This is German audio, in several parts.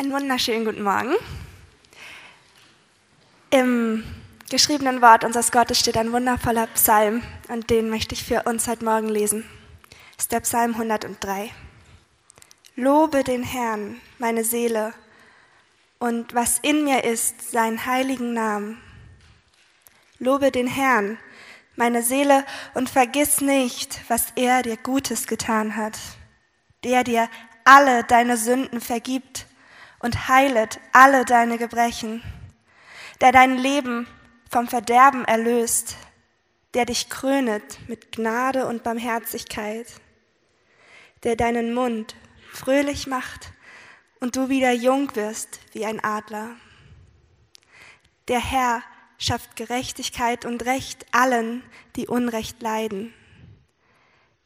Einen wunderschönen guten Morgen. Im geschriebenen Wort unseres Gottes steht ein wundervoller Psalm und den möchte ich für uns heute Morgen lesen. Das ist der Psalm 103. Lobe den Herrn, meine Seele, und was in mir ist, seinen heiligen Namen. Lobe den Herrn, meine Seele, und vergiss nicht, was er dir Gutes getan hat, der dir alle deine Sünden vergibt und heilet alle deine Gebrechen, der dein Leben vom Verderben erlöst, der dich krönet mit Gnade und Barmherzigkeit, der deinen Mund fröhlich macht und du wieder jung wirst wie ein Adler. Der Herr schafft Gerechtigkeit und Recht allen, die Unrecht leiden.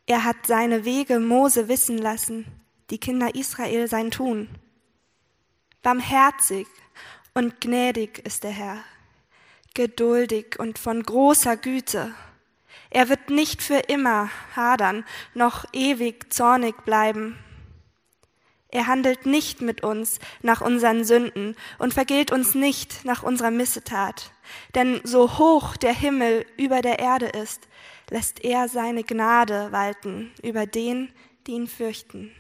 Er hat seine Wege Mose wissen lassen, die Kinder Israel sein Tun. Barmherzig und gnädig ist der Herr, geduldig und von großer Güte. Er wird nicht für immer hadern, noch ewig zornig bleiben. Er handelt nicht mit uns nach unseren Sünden und vergilt uns nicht nach unserer Missetat. Denn so hoch der Himmel über der Erde ist, lässt er seine Gnade walten über den, die ihn fürchten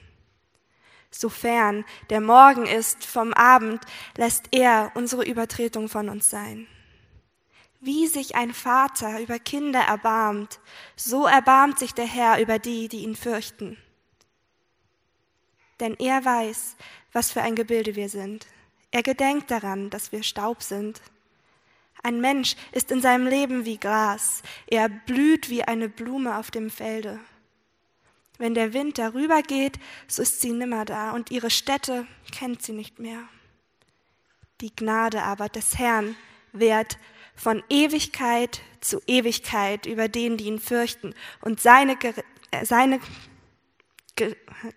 sofern der Morgen ist vom Abend, lässt er unsere Übertretung von uns sein. Wie sich ein Vater über Kinder erbarmt, so erbarmt sich der Herr über die, die ihn fürchten. Denn er weiß, was für ein Gebilde wir sind. Er gedenkt daran, dass wir Staub sind. Ein Mensch ist in seinem Leben wie Gras, er blüht wie eine Blume auf dem Felde. Wenn der Wind darüber geht, so ist sie nimmer da und ihre Stätte kennt sie nicht mehr. Die Gnade aber des Herrn währt von Ewigkeit zu Ewigkeit über denen, die ihn fürchten, und seine, äh, seine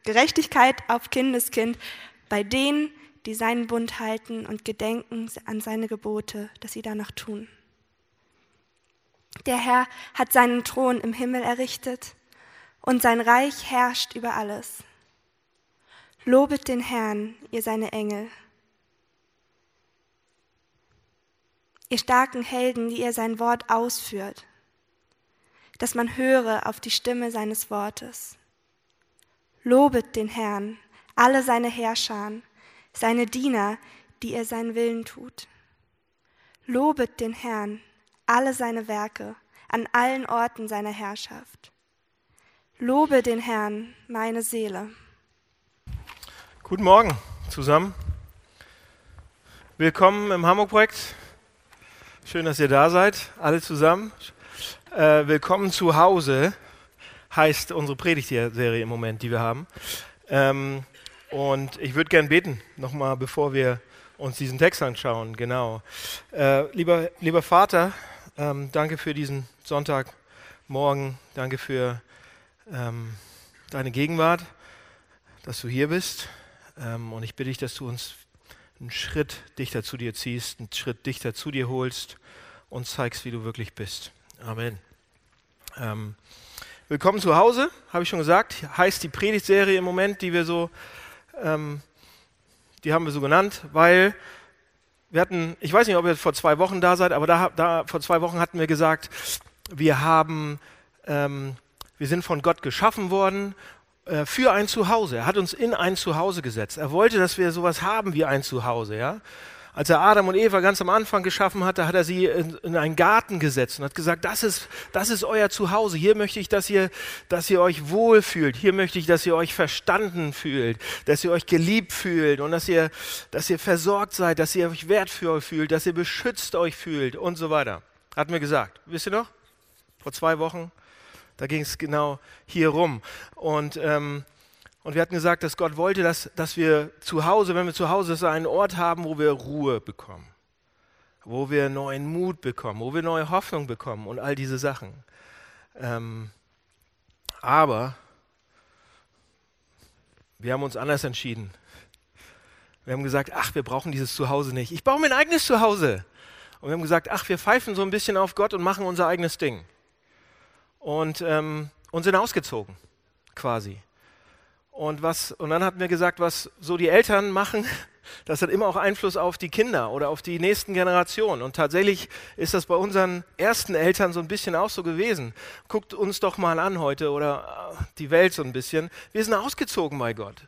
Gerechtigkeit auf Kindeskind bei denen, die seinen Bund halten und gedenken an seine Gebote, dass sie danach tun. Der Herr hat seinen Thron im Himmel errichtet und sein Reich herrscht über alles. Lobet den Herrn, ihr seine Engel. Ihr starken Helden, die ihr sein Wort ausführt, dass man höre auf die Stimme seines Wortes. Lobet den Herrn, alle seine Herrscher, seine Diener, die ihr seinen Willen tut. Lobet den Herrn, alle seine Werke, an allen Orten seiner Herrschaft. Lobe den Herrn, meine Seele. Guten Morgen zusammen. Willkommen im Hamburg-Projekt. Schön, dass ihr da seid, alle zusammen. Äh, willkommen zu Hause heißt unsere Predigtserie im Moment, die wir haben. Ähm, und ich würde gern beten, nochmal, bevor wir uns diesen Text anschauen. Genau. Äh, lieber, lieber Vater, ähm, danke für diesen Sonntagmorgen. Danke für ähm, deine Gegenwart, dass du hier bist. Ähm, und ich bitte dich, dass du uns einen Schritt dichter zu dir ziehst, einen Schritt dichter zu dir holst und zeigst, wie du wirklich bist. Amen. Ähm, willkommen zu Hause, habe ich schon gesagt. Heißt die Predigtserie im Moment, die wir so, ähm, die haben wir so genannt, weil wir hatten, ich weiß nicht, ob ihr vor zwei Wochen da seid, aber da, da vor zwei Wochen hatten wir gesagt, wir haben ähm, wir sind von Gott geschaffen worden äh, für ein Zuhause. Er hat uns in ein Zuhause gesetzt. Er wollte, dass wir sowas haben wie ein Zuhause. Ja? Als er Adam und Eva ganz am Anfang geschaffen hatte, hat er sie in, in, einen Garten gesetzt und hat gesagt, das ist, das ist euer Zuhause. Hier möchte ich, dass ihr, dass ihr euch wohlfühlt. Hier möchte ich, dass ihr euch verstanden fühlt, dass ihr euch geliebt fühlt und dass ihr, dass ihr versorgt seid, dass ihr euch wertvoll fühlt, dass ihr beschützt euch fühlt und so weiter. Hat mir gesagt. Wisst ihr noch? Vor zwei Wochen da ging es genau hier rum. Und, ähm, und wir hatten gesagt, dass Gott wollte, dass, dass wir zu Hause, wenn wir zu Hause sind, einen Ort haben, wo wir Ruhe bekommen, wo wir neuen Mut bekommen, wo wir neue Hoffnung bekommen und all diese Sachen. Ähm, aber wir haben uns anders entschieden. Wir haben gesagt, ach, wir brauchen dieses Zuhause nicht. Ich baue mir ein eigenes Zuhause. Und wir haben gesagt, ach, wir pfeifen so ein bisschen auf Gott und machen unser eigenes Ding und, ähm, und sind ausgezogen, quasi. Und, was, und dann hatten wir gesagt, was so die Eltern machen, Das hat immer auch Einfluss auf die Kinder oder auf die nächsten Generationen. Und tatsächlich ist das bei unseren ersten Eltern so ein bisschen auch so gewesen. Guckt uns doch mal an heute oder äh, die Welt so ein bisschen. Wir sind ausgezogen bei Gott.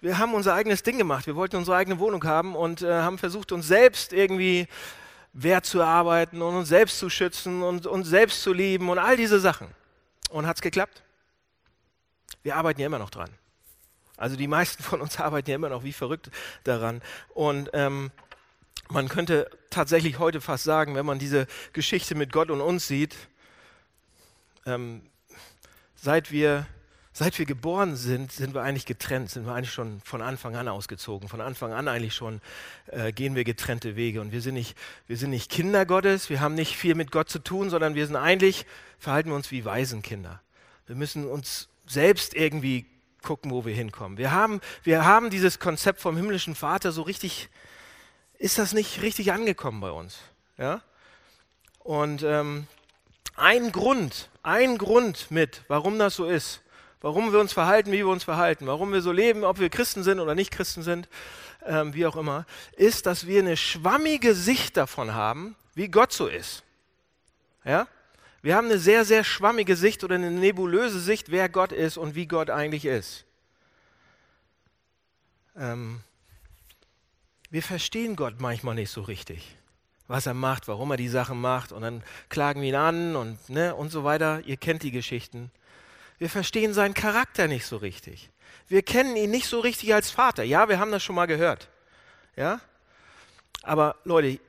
Wir haben unser eigenes Ding gemacht. Wir wollten unsere eigene Wohnung haben und äh, haben versucht, uns selbst irgendwie wert zu arbeiten und uns selbst zu schützen und uns selbst zu lieben und all diese Sachen. Und hat es geklappt? Wir arbeiten ja immer noch dran. Also die meisten von uns arbeiten ja immer noch wie verrückt daran. Und ähm, man könnte tatsächlich heute fast sagen, wenn man diese Geschichte mit Gott und uns sieht, ähm, seit wir Seit wir geboren sind, sind wir eigentlich getrennt, sind wir eigentlich schon von Anfang an ausgezogen. Von Anfang an eigentlich schon äh, gehen wir getrennte Wege. Und wir sind, nicht, wir sind nicht Kinder Gottes, wir haben nicht viel mit Gott zu tun, sondern wir sind eigentlich, verhalten wir uns wie Waisenkinder. Wir müssen uns selbst irgendwie gucken, wo wir hinkommen. Wir haben, wir haben dieses Konzept vom himmlischen Vater so richtig, ist das nicht richtig angekommen bei uns? Ja? Und ähm, ein Grund, ein Grund mit, warum das so ist, warum wir uns verhalten, wie wir uns verhalten, warum wir so leben, ob wir Christen sind oder nicht Christen sind, ähm, wie auch immer, ist, dass wir eine schwammige Sicht davon haben, wie Gott so ist. Ja? Wir haben eine sehr, sehr schwammige Sicht oder eine nebulöse Sicht, wer Gott ist und wie Gott eigentlich ist. Ähm, wir verstehen Gott manchmal nicht so richtig, was er macht, warum er die Sachen macht und dann klagen wir ihn an und, ne, und so weiter. Ihr kennt die Geschichten. Wir verstehen seinen Charakter nicht so richtig. Wir kennen ihn nicht so richtig als Vater. Ja, wir haben das schon mal gehört. Ja? Aber Leute,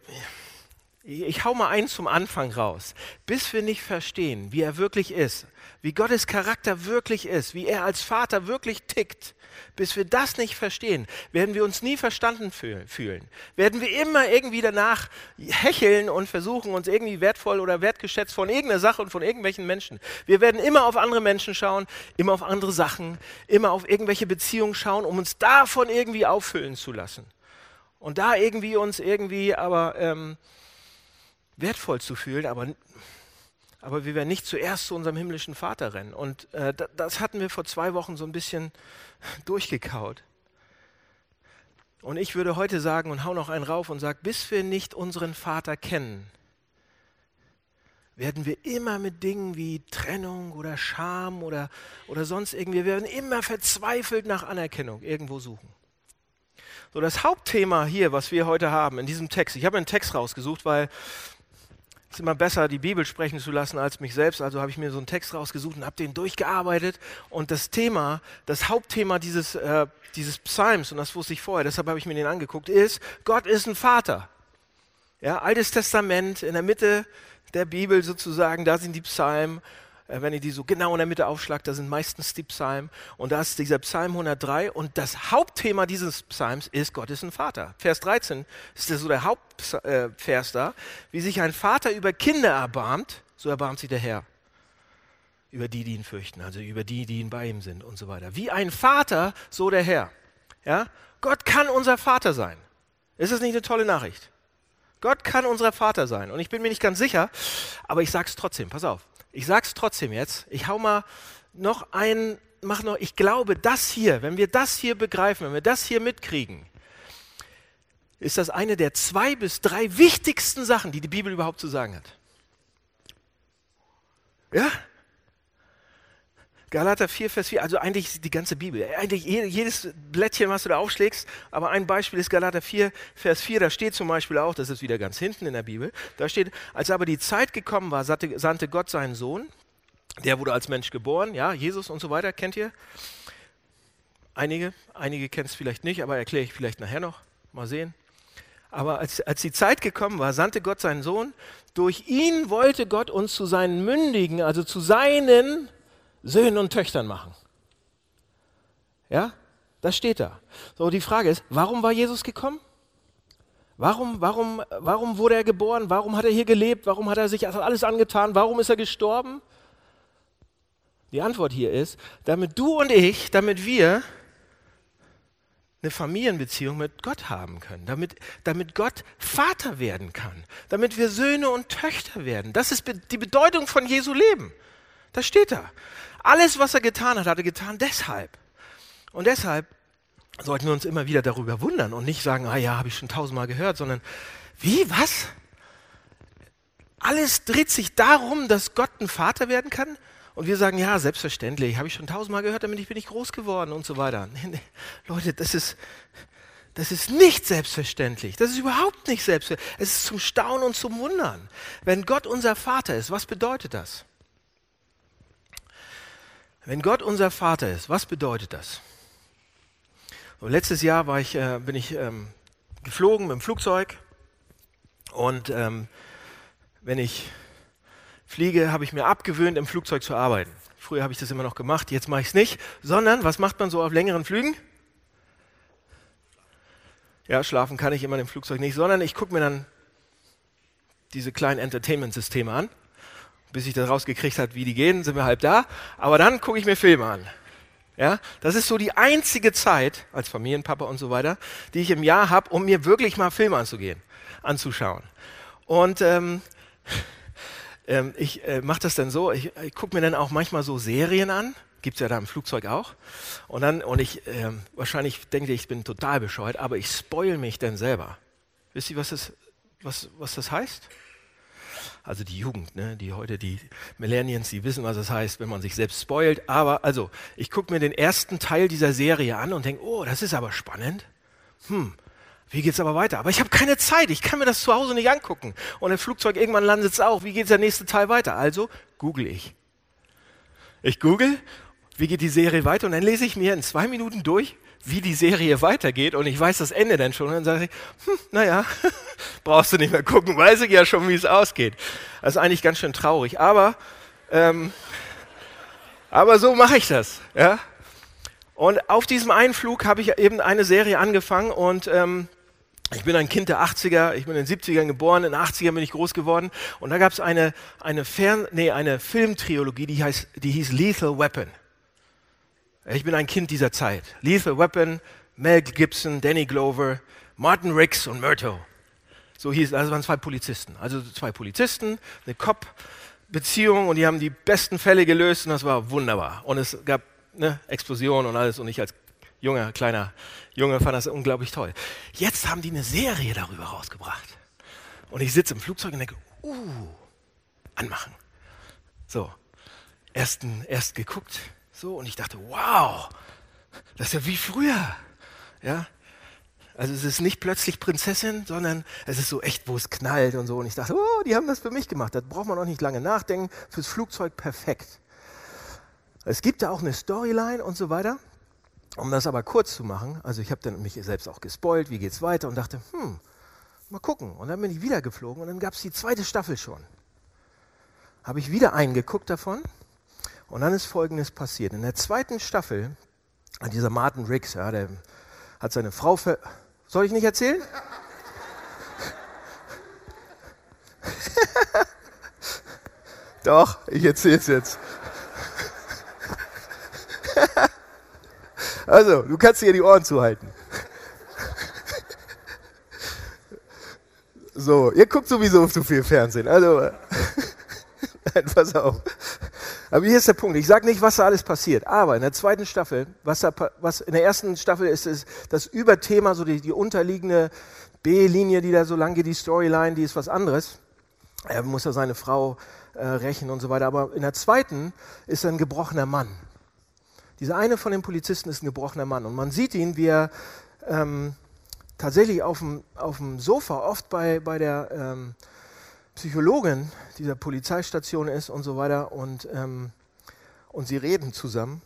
ich hau mal eins zum Anfang raus. Bis wir nicht verstehen, wie er wirklich ist, wie Gottes Charakter wirklich ist, wie er als Vater wirklich tickt, bis wir das nicht verstehen, werden wir uns nie verstanden fühlen. Werden wir immer irgendwie danach hecheln und versuchen, uns irgendwie wertvoll oder wertgeschätzt von irgendeiner Sache und von irgendwelchen Menschen. Wir werden immer auf andere Menschen schauen, immer auf andere Sachen, immer auf irgendwelche Beziehungen schauen, um uns davon irgendwie auffüllen zu lassen. Und da irgendwie uns irgendwie aber ähm, wertvoll zu fühlen, aber aber wir werden nicht zuerst zu unserem himmlischen Vater rennen. Und äh, das hatten wir vor zwei Wochen so ein bisschen durchgekaut. Und ich würde heute sagen und hau noch einen rauf und sage, bis wir nicht unseren Vater kennen, werden wir immer mit Dingen wie Trennung oder Scham oder, oder sonst irgendwie, wir werden immer verzweifelt nach Anerkennung irgendwo suchen. So, das Hauptthema hier, was wir heute haben in diesem Text, ich habe einen Text rausgesucht, weil es ist immer besser, die Bibel sprechen zu lassen als mich selbst. Also habe ich mir so einen Text rausgesucht und habe den durchgearbeitet. Und das Thema, das Hauptthema dieses, äh, dieses Psalms, und das wusste ich vorher, deshalb habe ich mir den angeguckt, ist, Gott ist ein Vater. Ja, Altes Testament, in der Mitte der Bibel sozusagen, da sind die Psalmen. Äh, wenn ihr die so genau in der Mitte aufschlagt, da sind meistens die Psalmen. Und da ist dieser Psalm 103. Und das Hauptthema dieses Psalms ist, Gott ist ein Vater. Vers 13 ist so der Hauptvers da. Wie sich ein Vater über Kinder erbarmt, so erbarmt sich der Herr über die, die ihn fürchten, also über die, die ihn bei ihm sind und so weiter. Wie ein Vater, so der Herr. Ja? Gott kann unser Vater sein. Ist das nicht eine tolle Nachricht? Gott kann unser Vater sein. Und ich bin mir nicht ganz sicher, aber ich sage es trotzdem. Pass auf. Ich sage es trotzdem jetzt. Ich hau mal noch ein, mach noch, ich glaube, das hier, wenn wir das hier begreifen, wenn wir das hier mitkriegen, ist das eine der zwei bis drei wichtigsten Sachen, die die Bibel überhaupt zu sagen hat. Ja? Galater 4, Vers 4, also eigentlich die ganze Bibel, eigentlich jedes Blättchen, was du da aufschlägst, aber ein Beispiel ist Galater 4, Vers 4, da steht zum Beispiel auch, das ist wieder ganz hinten in der Bibel, da steht, als aber die Zeit gekommen war, sandte Gott seinen Sohn, der wurde als Mensch geboren, ja, Jesus und so weiter, kennt ihr? Einige, einige kennen es vielleicht nicht, aber erkläre ich vielleicht nachher noch, mal sehen. Aber als, als die Zeit gekommen war, sandte Gott seinen Sohn, durch ihn wollte Gott uns zu seinen Mündigen, also zu seinen Söhnen und Töchtern machen. Ja, das steht da. So, die Frage ist, warum war Jesus gekommen? Warum, warum, warum wurde er geboren? Warum hat er hier gelebt? Warum hat er sich alles angetan? Warum ist er gestorben? Die Antwort hier ist, damit du und ich, damit wir eine Familienbeziehung mit Gott haben können, damit, damit Gott Vater werden kann, damit wir Söhne und Töchter werden. Das ist die Bedeutung von Jesu Leben. Das steht da. Alles, was er getan hat, hat er getan deshalb. Und deshalb sollten wir uns immer wieder darüber wundern und nicht sagen, ah ja, habe ich schon tausendmal gehört, sondern wie, was? Alles dreht sich darum, dass Gott ein Vater werden kann? Und wir sagen, ja, selbstverständlich, habe ich schon tausendmal gehört, damit bin ich groß geworden und so weiter. Leute, das ist, das ist nicht selbstverständlich. Das ist überhaupt nicht selbstverständlich. Es ist zum Staunen und zum Wundern. Wenn Gott unser Vater ist, was bedeutet das? Wenn Gott unser Vater ist, was bedeutet das? Und letztes Jahr war ich, äh, bin ich ähm, geflogen mit dem Flugzeug und ähm, wenn ich fliege, habe ich mir abgewöhnt, im Flugzeug zu arbeiten. Früher habe ich das immer noch gemacht, jetzt mache ich es nicht, sondern was macht man so auf längeren Flügen? Ja, schlafen kann ich immer im Flugzeug nicht, sondern ich gucke mir dann diese kleinen Entertainment-Systeme an. Bis ich das rausgekriegt habe, wie die gehen, sind wir halb da. Aber dann gucke ich mir Filme an. Ja, das ist so die einzige Zeit als Familienpapa und so weiter, die ich im Jahr habe, um mir wirklich mal Filme anzugehen, anzuschauen. Und ähm, ähm, ich äh, mache das dann so, ich, ich gucke mir dann auch manchmal so Serien an, gibt es ja da im Flugzeug auch. Und dann, und ich, äh, wahrscheinlich denke ich, ich bin total bescheuert, aber ich spoil mich dann selber. Wisst ihr, was das, was, was das heißt? Also die Jugend, ne, die heute, die Millennials, die wissen, was es das heißt, wenn man sich selbst spoilt. Aber also, ich gucke mir den ersten Teil dieser Serie an und denke, oh, das ist aber spannend. Hm, wie geht's aber weiter? Aber ich habe keine Zeit, ich kann mir das zu Hause nicht angucken. Und im Flugzeug irgendwann landet es auch. Wie geht der nächste Teil weiter? Also google ich. Ich google, wie geht die Serie weiter? Und dann lese ich mir in zwei Minuten durch, wie die Serie weitergeht. Und ich weiß das Ende dann schon. Und dann sage ich, hm, naja, brauchst du nicht mehr gucken, weiß ich ja schon, wie es ausgeht. Das ist eigentlich ganz schön traurig. Aber, ähm, aber so mache ich das. Ja? Und auf diesem Einflug habe ich eben eine Serie angefangen und ähm, ich bin ein Kind der 80er, ich bin in den 70ern geboren, in den 80ern bin ich groß geworden und da gab es eine, eine, Fern-, nee, eine Filmtrilogie, die, heißt, die hieß Lethal Weapon. Ich bin ein Kind dieser Zeit. Lethal Weapon, Mel Gibson, Danny Glover, Martin Riggs und Murto. So hieß, also waren zwei Polizisten. Also zwei Polizisten, eine Cop-Beziehung und die haben die besten Fälle gelöst und das war wunderbar. Und es gab ne, Explosion und alles und ich als junger, kleiner Junge fand das unglaublich toll. Jetzt haben die eine Serie darüber rausgebracht. Und ich sitze im Flugzeug und denke, uh, anmachen. So, erst, erst geguckt, so, und ich dachte, wow, das ist ja wie früher. Ja, also es ist nicht plötzlich Prinzessin, sondern es ist so echt, wo es knallt und so. Und ich dachte, oh, die haben das für mich gemacht. Da braucht man auch nicht lange nachdenken. Fürs Flugzeug perfekt. Es gibt da auch eine Storyline und so weiter. Um das aber kurz zu machen, also ich habe dann mich selbst auch gespoilt, wie geht's weiter und dachte, hm, mal gucken. Und dann bin ich wieder geflogen und dann gab es die zweite Staffel schon. Habe ich wieder eingeguckt davon und dann ist Folgendes passiert. In der zweiten Staffel dieser Martin Riggs, ja, der hat seine Frau ver... Soll ich nicht erzählen? Doch, ich erzähle es jetzt. Also, du kannst dir die Ohren zuhalten. So, ihr guckt sowieso zu viel Fernsehen. Also, pass auf. Aber hier ist der Punkt. Ich sage nicht, was da alles passiert. Aber in der zweiten Staffel, was, da, was in der ersten Staffel ist, ist das Überthema, so die, die unterliegende B-Linie, die da so lang geht, die Storyline, die ist was anderes. Er muss ja seine Frau äh, rächen und so weiter. Aber in der zweiten ist er ein gebrochener Mann. Dieser eine von den Polizisten ist ein gebrochener Mann und man sieht ihn, wie er ähm, tatsächlich auf dem, auf dem Sofa oft bei, bei der ähm, Psychologin dieser Polizeistation ist und so weiter und, ähm, und sie reden zusammen.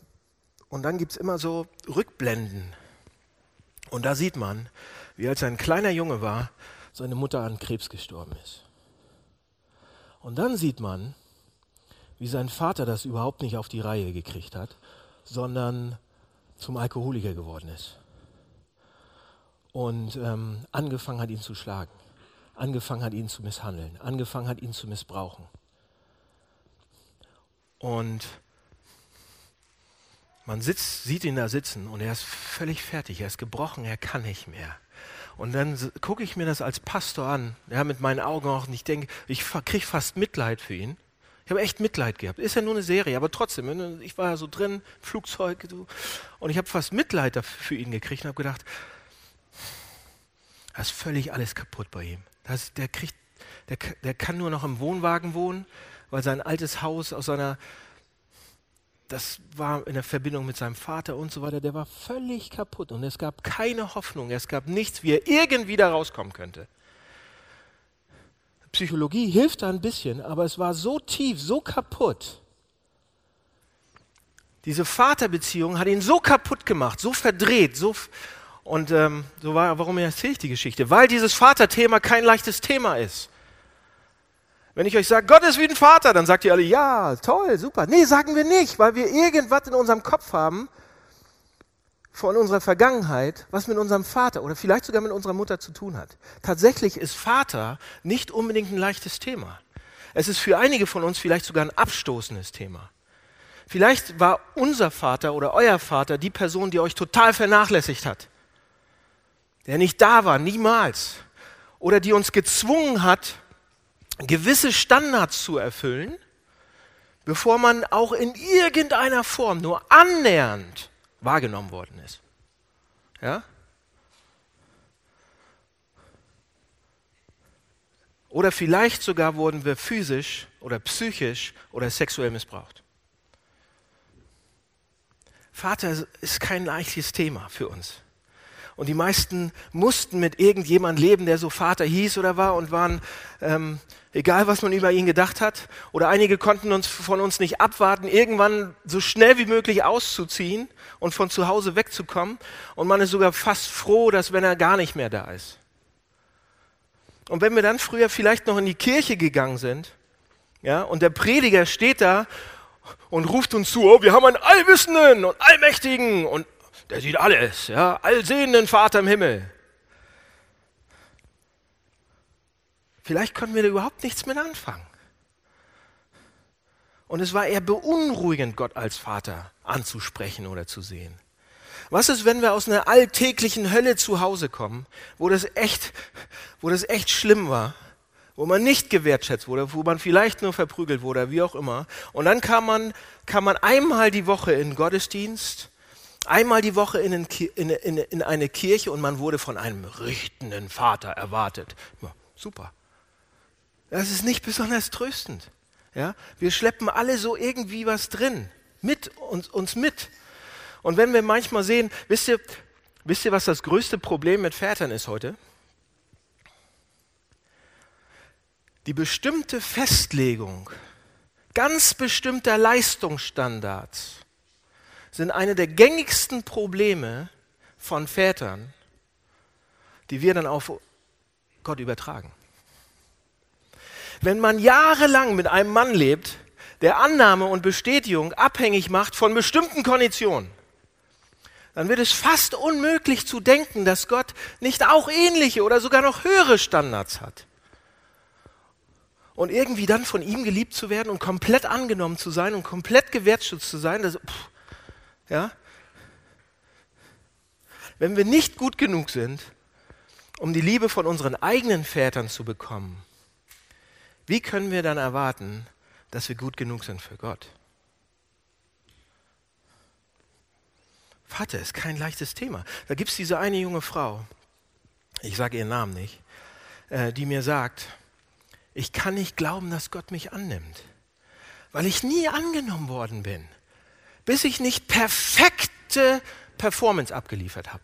Und dann gibt es immer so Rückblenden. Und da sieht man, wie als er ein kleiner Junge war, seine Mutter an Krebs gestorben ist. Und dann sieht man, wie sein Vater das überhaupt nicht auf die Reihe gekriegt hat sondern zum Alkoholiker geworden ist. Und ähm, angefangen hat, ihn zu schlagen, angefangen hat, ihn zu misshandeln, angefangen hat, ihn zu missbrauchen. Und man sitzt, sieht ihn da sitzen und er ist völlig fertig, er ist gebrochen, er kann nicht mehr. Und dann gucke ich mir das als Pastor an, ja, mit meinen Augen auch, und ich denke, ich kriege fast Mitleid für ihn. Ich habe echt Mitleid gehabt. Ist ja nur eine Serie, aber trotzdem, ich war ja so drin, Flugzeug, und ich habe fast Mitleid für ihn gekriegt und habe gedacht, das ist völlig alles kaputt bei ihm. Das, der, kriegt, der, der kann nur noch im Wohnwagen wohnen, weil sein altes Haus aus seiner, das war in der Verbindung mit seinem Vater und so weiter, der war völlig kaputt und es gab keine Hoffnung, es gab nichts, wie er irgendwie da rauskommen könnte. Psychologie hilft da ein bisschen, aber es war so tief, so kaputt. Diese Vaterbeziehung hat ihn so kaputt gemacht, so verdreht, so und ähm, so war, warum erzähle ich die Geschichte? Weil dieses Vaterthema kein leichtes Thema ist. Wenn ich euch sage, Gott ist wie ein Vater, dann sagt ihr alle, ja, toll, super. Nee, sagen wir nicht, weil wir irgendwas in unserem Kopf haben, von unserer Vergangenheit, was mit unserem Vater oder vielleicht sogar mit unserer Mutter zu tun hat. Tatsächlich ist Vater nicht unbedingt ein leichtes Thema. Es ist für einige von uns vielleicht sogar ein abstoßendes Thema. Vielleicht war unser Vater oder euer Vater die Person, die euch total vernachlässigt hat, der nicht da war, niemals, oder die uns gezwungen hat, gewisse Standards zu erfüllen, bevor man auch in irgendeiner Form nur annähernd wahrgenommen worden ist. Ja? Oder vielleicht sogar wurden wir physisch oder psychisch oder sexuell missbraucht. Vater ist kein leichtes Thema für uns. Und die meisten mussten mit irgendjemand leben, der so Vater hieß oder war und waren, ähm, egal was man über ihn gedacht hat. Oder einige konnten uns von uns nicht abwarten, irgendwann so schnell wie möglich auszuziehen und von zu Hause wegzukommen. Und man ist sogar fast froh, dass wenn er gar nicht mehr da ist. Und wenn wir dann früher vielleicht noch in die Kirche gegangen sind, ja, und der Prediger steht da und ruft uns zu, oh, wir haben einen Allwissenden und Allmächtigen und der sieht alles, ja, allsehenden Vater im Himmel. Vielleicht konnten wir da überhaupt nichts mit anfangen. Und es war eher beunruhigend, Gott als Vater anzusprechen oder zu sehen. Was ist, wenn wir aus einer alltäglichen Hölle zu Hause kommen, wo das echt, wo das echt schlimm war, wo man nicht gewertschätzt wurde, wo man vielleicht nur verprügelt wurde, wie auch immer. Und dann kam man, kam man einmal die Woche in Gottesdienst einmal die Woche in, in, in, in, eine Kirche und man wurde von einem richtenden Vater erwartet. Ja, super. Das ist nicht besonders tröstend. Ja? Wir schleppen alle so irgendwie was drin, mit uns, uns mit. Und wenn wir manchmal sehen, wisst ihr, wisst ihr, was das größte Problem mit Vätern ist heute? Die bestimmte Festlegung ganz bestimmter Leistungsstandards sind eine der gängigsten Probleme von Vätern, die wir dann auf Gott übertragen. Wenn man jahrelang mit einem Mann lebt, der Annahme und Bestätigung abhängig macht von bestimmten Konditionen, dann wird es fast unmöglich zu denken, dass Gott nicht auch ähnliche oder sogar noch höhere Standards hat. Und irgendwie dann von ihm geliebt zu werden und komplett angenommen zu sein und komplett gewertschätzt zu sein, das, pff, ja? Wenn wir nicht gut genug sind, um die Liebe von unseren eigenen Vätern zu bekommen, wie können wir dann erwarten, dass wir gut genug sind für Gott? Vater ist kein leichtes Thema. Da gibt es diese eine junge Frau, ich sage ihren Namen nicht, äh, die mir sagt, ich kann nicht glauben, dass Gott mich annimmt, weil ich nie angenommen worden bin bis ich nicht perfekte Performance abgeliefert habe.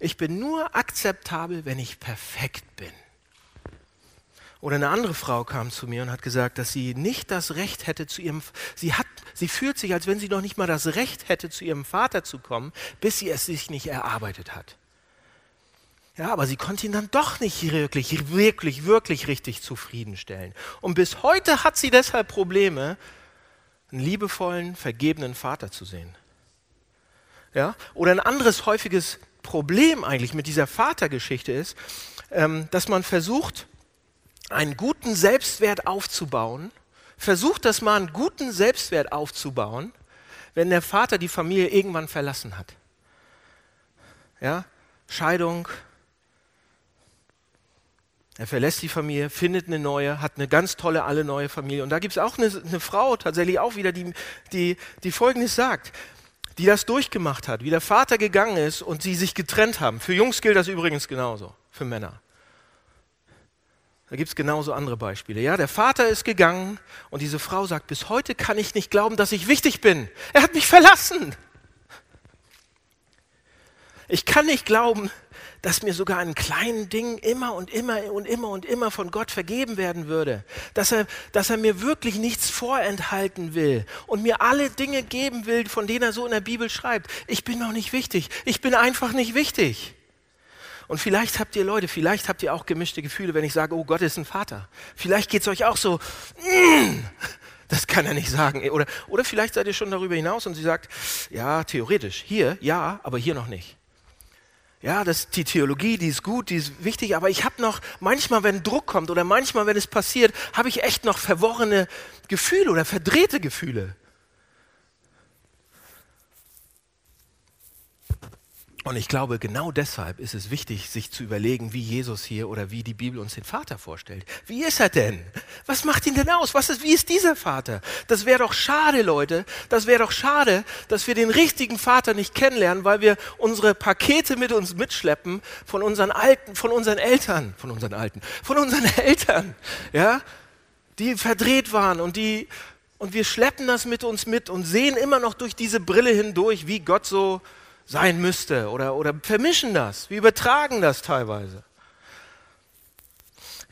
Ich bin nur akzeptabel, wenn ich perfekt bin. Oder eine andere Frau kam zu mir und hat gesagt, dass sie nicht das Recht hätte zu ihrem, sie hat, sie fühlt sich, als wenn sie noch nicht mal das Recht hätte, zu ihrem Vater zu kommen, bis sie es sich nicht erarbeitet hat. Ja, aber sie konnte ihn dann doch nicht wirklich, wirklich, wirklich richtig zufriedenstellen. Und bis heute hat sie deshalb Probleme, einen liebevollen, vergebenen Vater zu sehen. Ja? Oder ein anderes häufiges Problem eigentlich mit dieser Vatergeschichte ist, ähm, dass man versucht, einen guten Selbstwert aufzubauen, versucht das mal einen guten Selbstwert aufzubauen, wenn der Vater die Familie irgendwann verlassen hat. Ja? Scheidung, Er verlässt die Familie, findet eine neue, hat eine ganz tolle, alle neue Familie. Und da gibt es auch eine, eine, Frau tatsächlich auch wieder, die, die, die Folgendes sagt, die das durchgemacht hat, wie der Vater gegangen ist und sie sich getrennt haben. Für Jungs gilt das übrigens genauso, für Männer. Da gibt es genauso andere Beispiele. Ja, der Vater ist gegangen und diese Frau sagt, bis heute kann ich nicht glauben, dass ich wichtig bin. Er hat mich verlassen. Ich kann nicht glauben, dass mir sogar ein kleinen Ding immer und immer und immer und immer von Gott vergeben werden würde. Dass er, dass er mir wirklich nichts vorenthalten will und mir alle Dinge geben will, von denen er so in der Bibel schreibt. Ich bin noch nicht wichtig. Ich bin einfach nicht wichtig. Und vielleicht habt ihr Leute, vielleicht habt ihr auch gemischte Gefühle, wenn ich sage, oh Gott ist ein Vater. Vielleicht geht es euch auch so, mm, das kann er nicht sagen. Oder, oder vielleicht seid ihr schon darüber hinaus und sie sagt, ja, theoretisch, hier, ja, aber hier noch nicht. Ja, das, die Theologie, die ist gut, die ist wichtig, aber ich habe noch, manchmal, wenn Druck kommt oder manchmal, wenn es passiert, habe ich echt noch verworrene Gefühle oder verdrehte Gefühle. Und ich glaube, genau deshalb ist es wichtig, sich zu überlegen, wie Jesus hier oder wie die Bibel uns den Vater vorstellt. Wie ist er denn? Was macht ihn denn aus? Was ist, wie ist dieser Vater? Das wäre doch schade, Leute. Das wäre doch schade, dass wir den richtigen Vater nicht kennenlernen, weil wir unsere Pakete mit uns mitschleppen von unseren Alten, von unseren Eltern, von unseren Alten, von unseren Eltern, ja, die verdreht waren und die, und wir schleppen das mit uns mit und sehen immer noch durch diese Brille hindurch, wie Gott so sein müsste oder, oder vermischen das. Wir übertragen das teilweise.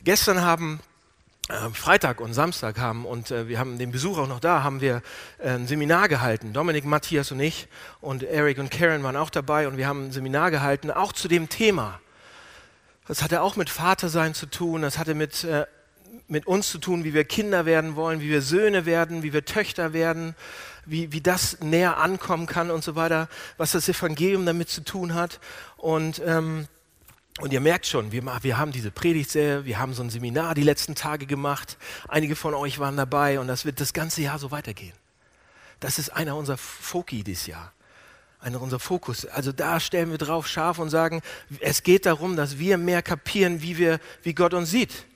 Gestern haben äh, Freitag und Samstag haben und äh, wir haben den Besuch auch noch da, haben wir äh, ein Seminar gehalten. Dominik, Matthias und ich und Eric und Karen waren auch dabei und wir haben ein Seminar gehalten, auch zu dem Thema. Das hatte auch mit Vatersein zu tun, das hatte mit, mit uns zu tun, wie wir Kinder werden wollen, wie wir Söhne werden, wie wir Töchter werden wie, wie das näher ankommen kann und so weiter, was das Evangelium damit zu tun hat. Und, ähm, und ihr merkt schon, wir, wir haben diese Predigtserie, wir haben so ein Seminar die letzten Tage gemacht. Einige von euch waren dabei und das wird das ganze Jahr so weitergehen. Das ist einer unserer Foki dieses Jahr einer unserer Fokus. Also da stellen wir drauf scharf und sagen, es geht darum, dass wir mehr kapieren, wie, wir, wie Gott uns sieht.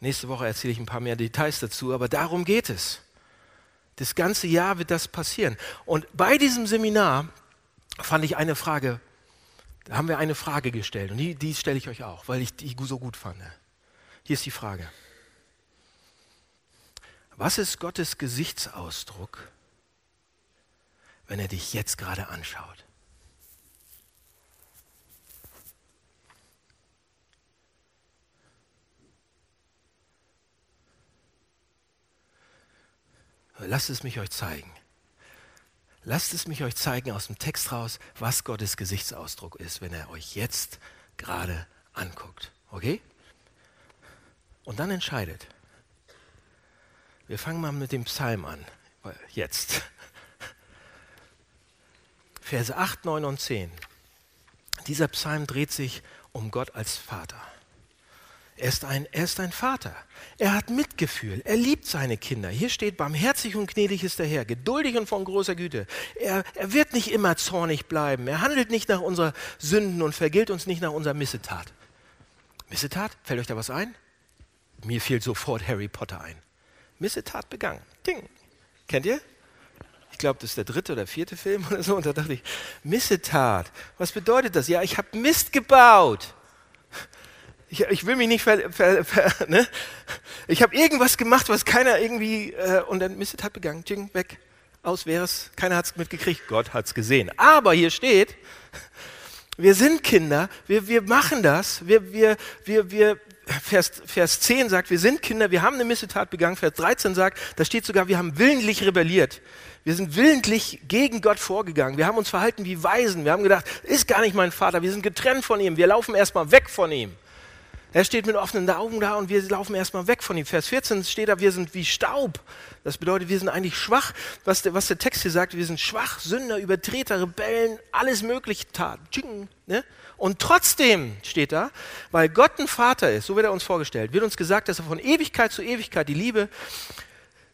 Nächste Woche erzähle ich ein paar mehr Details dazu, aber darum geht es. Das ganze Jahr wird das passieren. Und bei diesem Seminar fand ich eine Frage, da haben wir eine Frage gestellt und die, die stelle ich euch auch, weil ich die so gut fand. Hier ist die Frage. Was ist Gottes Gesichtsausdruck, wenn er dich jetzt gerade anschaut? Lasst es mich euch zeigen. Lasst es mich euch zeigen aus dem Text raus, was Gottes Gesichtsausdruck ist, wenn er euch jetzt gerade anguckt. Okay? Und dann entscheidet. Wir fangen mal mit dem Psalm an. Jetzt. Verse 8, 9 und 10. Dieser Psalm dreht sich um Gott als Vater. Er ist, ein, er ist ein Vater. Er hat Mitgefühl. Er liebt seine Kinder. Hier steht, barmherzig und gnädig ist der Herr, geduldig und von großer Güte. Er, er wird nicht immer zornig bleiben. Er handelt nicht nach unserer Sünden und vergilt uns nicht nach unserer Missetat. Missetat? Fällt euch da was ein? Mir fiel sofort Harry Potter ein. Missetat begangen. Ding. Kennt ihr? Ich glaube, das ist der dritte oder vierte Film oder so. Und da dachte ich, Missetat. Was bedeutet das? Ja, ich habe Mist gebaut. Ich, ich, will mich nicht ver, ver, ver ne? Ich habe irgendwas gemacht, was keiner irgendwie äh, und dann Missetat begangen, Tsching, weg, aus wäre es, keiner hat es mitgekriegt, Gott hat es gesehen. Aber hier steht, wir sind Kinder, wir, wir machen das, wir, wir, wir, wir Vers, Vers 10 sagt, wir sind Kinder, wir haben eine Missetat begangen. Vers 13 sagt, da steht sogar, wir haben willentlich rebelliert. Wir sind willentlich gegen Gott vorgegangen. Wir haben uns verhalten wie Weisen. Wir haben gedacht, ist gar nicht mein Vater. Wir sind getrennt von ihm. Wir laufen erstmal weg von ihm. Er steht mit offenen Augen da und wir laufen erstmal weg von ihm. Vers 14 steht da, wir sind wie Staub. Das bedeutet, wir sind eigentlich schwach. Was der, was der Text hier sagt, wir sind schwach, Sünder, Übertreter, Rebellen, alles mögliche taten. Ne? Und trotzdem steht da, weil Gott ein Vater ist, so wird er uns vorgestellt, wird uns gesagt, dass er von Ewigkeit zu Ewigkeit die Liebe,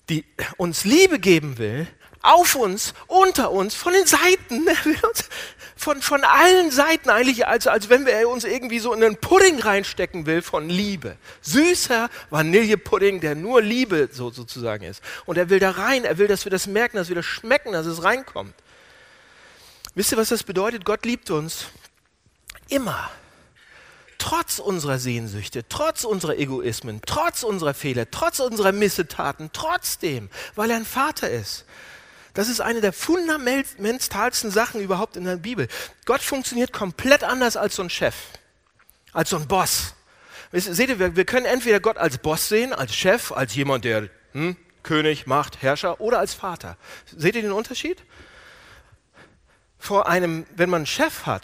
die uns Liebe geben will, auf uns, unter uns, von den Seiten. Uns von, von allen Seiten eigentlich, als, als wenn er uns irgendwie so in einen Pudding reinstecken will von Liebe. Süßer Vanillepudding, der nur Liebe so, sozusagen ist. Und er will da rein, er will, dass wir das merken, dass wir das schmecken, dass es reinkommt. Wisst ihr, was das bedeutet? Gott liebt uns immer. Trotz unserer Sehnsüchte, trotz unserer Egoismen, trotz unserer Fehler, trotz unserer Missetaten, trotzdem, weil er ein Vater ist. Das ist eine der fundamentalsten Sachen überhaupt in der Bibel. Gott funktioniert komplett anders als so ein Chef, als so ein Boss. Seht ihr, wir, können entweder Gott als Boss sehen, als Chef, als jemand, der hm, König, Macht, Herrscher oder als Vater. Seht ihr den Unterschied? Vor einem, wenn man einen Chef hat,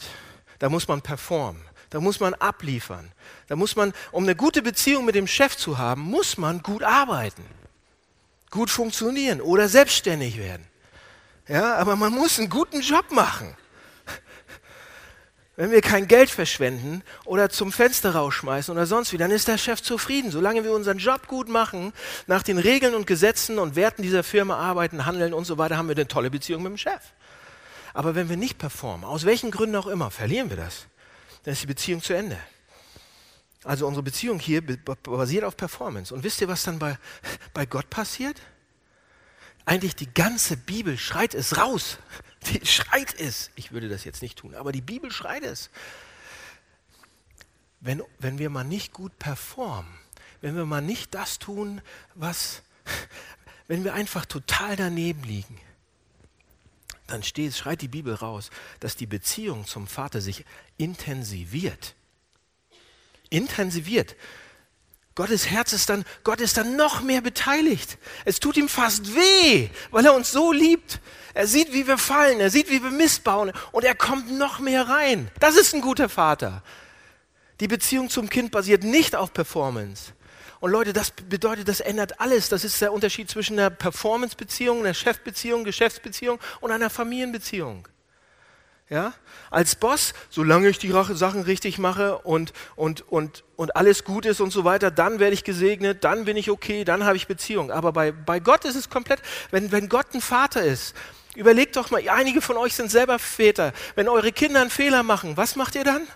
da muss man performen, da muss man abliefern, da muss man, um eine gute Beziehung mit dem Chef zu haben, muss man gut arbeiten, gut funktionieren oder selbstständig werden. Ja, aber man muss einen guten Job machen. Wenn wir kein Geld verschwenden oder zum Fenster rausschmeißen oder sonst wie, dann ist der Chef zufrieden. Solange wir unseren Job gut machen, nach den Regeln und Gesetzen und Werten dieser Firma arbeiten, handeln und so weiter, haben wir eine tolle Beziehung mit dem Chef. Aber wenn wir nicht performen, aus welchen Gründen auch immer, verlieren wir das. Dann ist die Beziehung zu Ende. Also unsere Beziehung hier basiert auf Performance. Und wisst ihr, was dann bei, bei Gott passiert? Eigentlich die ganze Bibel schreit es raus. Die schreit es. Ich würde das jetzt nicht tun, aber die Bibel schreit es. Wenn, wenn wir mal nicht gut performen, wenn wir mal nicht das tun, was, wenn wir einfach total daneben liegen, dann steht, schreit die Bibel raus, dass die Beziehung zum Vater sich intensiviert. Intensiviert. Gottes Herz ist dann, Gott ist dann noch mehr beteiligt. Es tut ihm fast weh, weil er uns so liebt. Er sieht, wie wir fallen, er sieht, wie wir missbauen und er kommt noch mehr rein. Das ist ein guter Vater. Die Beziehung zum Kind basiert nicht auf Performance. Und Leute, das bedeutet, das ändert alles. Das ist der Unterschied zwischen einer Performance-Beziehung, einer Chefbeziehung, Geschäftsbeziehung und einer Familienbeziehung. Ja? Als Boss, solange ich die Sachen richtig mache und, und, und, und alles gut ist und so weiter, dann werde ich gesegnet, dann bin ich okay, dann habe ich Beziehung. Aber bei, bei Gott ist es komplett, wenn, wenn Gott ein Vater ist, überlegt doch mal, einige von euch sind selber Väter, wenn eure Kinder einen Fehler machen, was macht ihr dann?